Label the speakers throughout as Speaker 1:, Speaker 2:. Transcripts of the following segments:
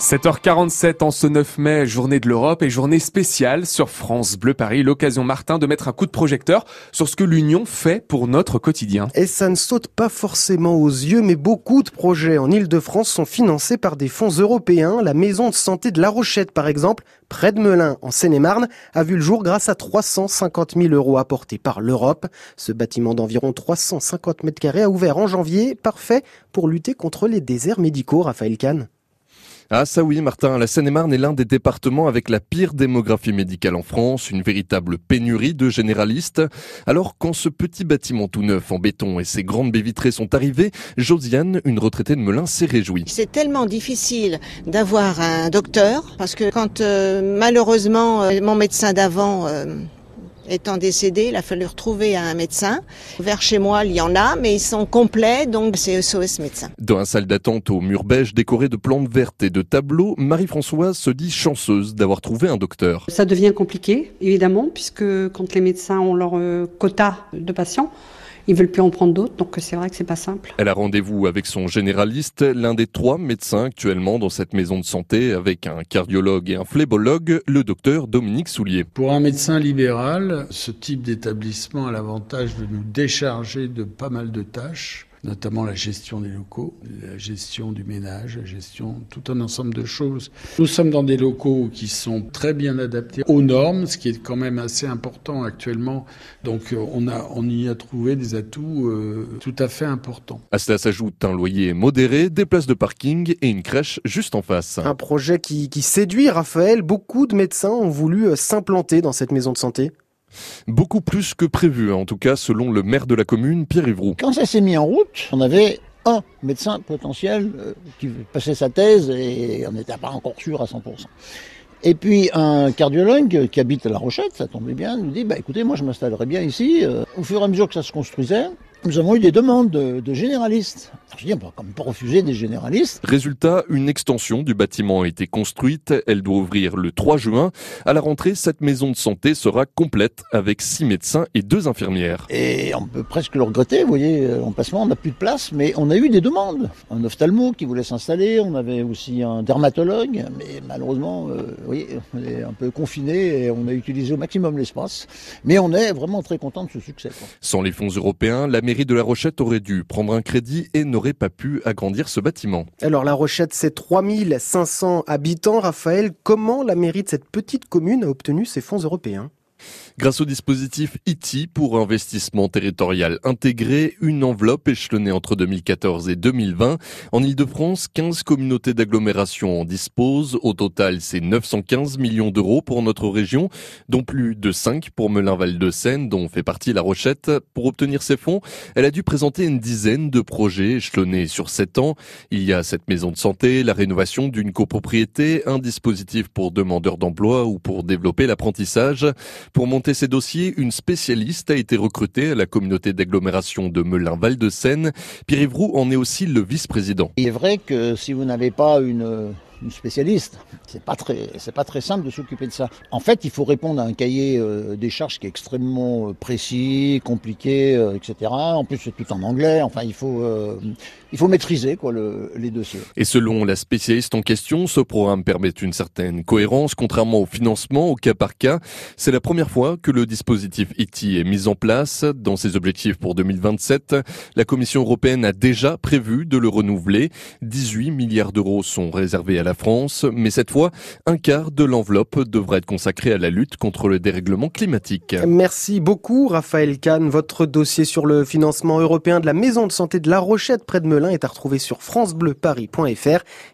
Speaker 1: 7h47 en ce 9 mai, journée de l'Europe et journée spéciale sur France Bleu Paris. L'occasion Martin de mettre un coup de projecteur sur ce que l'Union fait pour notre quotidien.
Speaker 2: Et ça ne saute pas forcément aux yeux, mais beaucoup de projets en Ile-de-France sont financés par des fonds européens. La maison de santé de La Rochette, par exemple, près de Melun, en Seine-et-Marne, a vu le jour grâce à 350 000 euros apportés par l'Europe. Ce bâtiment d'environ 350 mètres carrés a ouvert en janvier, parfait pour lutter contre les déserts médicaux, Raphaël Kahn.
Speaker 3: Ah ça oui Martin, la Seine-et-Marne est l'un des départements avec la pire démographie médicale en France, une véritable pénurie de généralistes. Alors quand ce petit bâtiment tout neuf en béton et ses grandes baies vitrées sont arrivés, Josiane, une retraitée de Melun, s'est réjouie.
Speaker 4: C'est tellement difficile d'avoir un docteur parce que quand euh, malheureusement euh, mon médecin d'avant euh, étant décédé, il a fallu retrouver un médecin. Vers chez moi, il y en a, mais ils sont complets, donc c'est SOS médecin.
Speaker 3: Dans un salle d'attente au mur beige décoré de plantes vertes et de tableaux, Marie-Françoise se dit chanceuse d'avoir trouvé un docteur.
Speaker 5: Ça devient compliqué, évidemment, puisque quand les médecins ont leur euh, quota de patients, ils veulent plus en prendre d'autres, donc c'est vrai que c'est pas simple.
Speaker 3: Elle a rendez-vous avec son généraliste, l'un des trois médecins actuellement dans cette maison de santé, avec un cardiologue et un flébologue, le docteur Dominique Soulier.
Speaker 6: Pour un médecin libéral, ce type d'établissement a l'avantage de nous décharger de pas mal de tâches notamment la gestion des locaux, la gestion du ménage, la gestion, tout un ensemble de choses. Nous sommes dans des locaux qui sont très bien adaptés aux normes, ce qui est quand même assez important actuellement. Donc euh, on, a, on y a trouvé des atouts euh, tout à fait importants.
Speaker 3: À cela s'ajoute un loyer modéré, des places de parking et une crèche juste en face.
Speaker 2: Un projet qui, qui séduit Raphaël. Beaucoup de médecins ont voulu euh, s'implanter dans cette maison de santé.
Speaker 3: Beaucoup plus que prévu, en tout cas selon le maire de la commune, Pierre Ivroux.
Speaker 7: Quand ça s'est mis en route, on avait un médecin potentiel euh, qui passait sa thèse et on n'était pas encore sûr à 100%. Et puis un cardiologue qui habite à La Rochette, ça tombait bien, nous dit bah écoutez moi je m'installerai bien ici. Euh, au fur et à mesure que ça se construisait, nous avons eu des demandes de, généralistes. Je on peut quand même pas refuser des généralistes.
Speaker 3: Résultat, une extension du bâtiment a été construite. Elle doit ouvrir le 3 juin. À la rentrée, cette maison de santé sera complète avec six médecins et deux infirmières.
Speaker 7: Et on peut presque le regretter, vous voyez, euh, en placement, on n'a plus de place, mais on a eu des demandes. Un ophtalmo qui voulait s'installer, on avait aussi un dermatologue, mais malheureusement, euh, vous voyez, on est un peu confiné et on a utilisé au maximum l'espace. Mais on est vraiment très content de ce succès.
Speaker 3: Sans les fonds européens, la mairie de La Rochette aurait dû prendre un crédit et n'aurait pas pu agrandir ce bâtiment.
Speaker 2: Alors La Rochette, c'est 3500 habitants. Raphaël, comment la mairie de cette petite commune a obtenu ces fonds européens?
Speaker 3: Grâce au dispositif ITI pour investissement territorial intégré, une enveloppe échelonnée entre 2014 et 2020. En Ile-de-France, 15 communautés d'agglomération en disposent. Au total, c'est 915 millions d'euros pour notre région, dont plus de 5 pour Melun-Val de Seine, dont fait partie La Rochette. Pour obtenir ces fonds, elle a dû présenter une dizaine de projets échelonnés sur 7 ans. Il y a cette maison de santé, la rénovation d'une copropriété, un dispositif pour demandeurs d'emploi ou pour développer l'apprentissage. Pour monter ces dossiers, une spécialiste a été recrutée à la communauté d'agglomération de Melun-Val de Seine. Pierre Ivroux en est aussi le vice-président.
Speaker 7: Il est vrai que si vous n'avez pas une une spécialiste. C'est pas très, c'est pas très simple de s'occuper de ça. En fait, il faut répondre à un cahier euh, des charges qui est extrêmement euh, précis, compliqué, euh, etc. En plus, c'est tout en anglais. Enfin, il faut, il faut maîtriser quoi le, les dossiers.
Speaker 3: Et selon la spécialiste en question, ce programme permet une certaine cohérence, contrairement au financement au cas par cas. C'est la première fois que le dispositif ITI est mis en place. Dans ses objectifs pour 2027, la Commission européenne a déjà prévu de le renouveler. 18 milliards d'euros sont réservés à la France, mais cette fois, un quart de l'enveloppe devrait être consacré à la lutte contre le dérèglement climatique.
Speaker 2: Merci beaucoup, Raphaël Kahn. Votre dossier sur le financement européen de la maison de santé de La Rochette près de Melun est à retrouver sur francebleuparis.fr.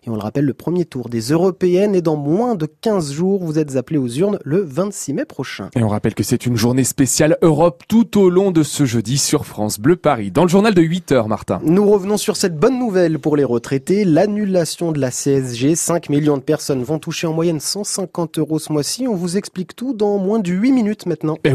Speaker 2: Et on le rappelle, le premier tour des européennes est dans moins de 15 jours. Vous êtes appelés aux urnes le 26 mai prochain.
Speaker 1: Et on rappelle que c'est une journée spéciale Europe tout au long de ce jeudi sur France Bleu Paris. Dans le journal de 8 heures, Martin.
Speaker 2: Nous revenons sur cette bonne nouvelle pour les retraités, l'annulation de la CSG 5 millions de personnes vont toucher en moyenne 150 euros ce mois-ci. On vous explique tout dans moins de 8 minutes maintenant.
Speaker 1: Eh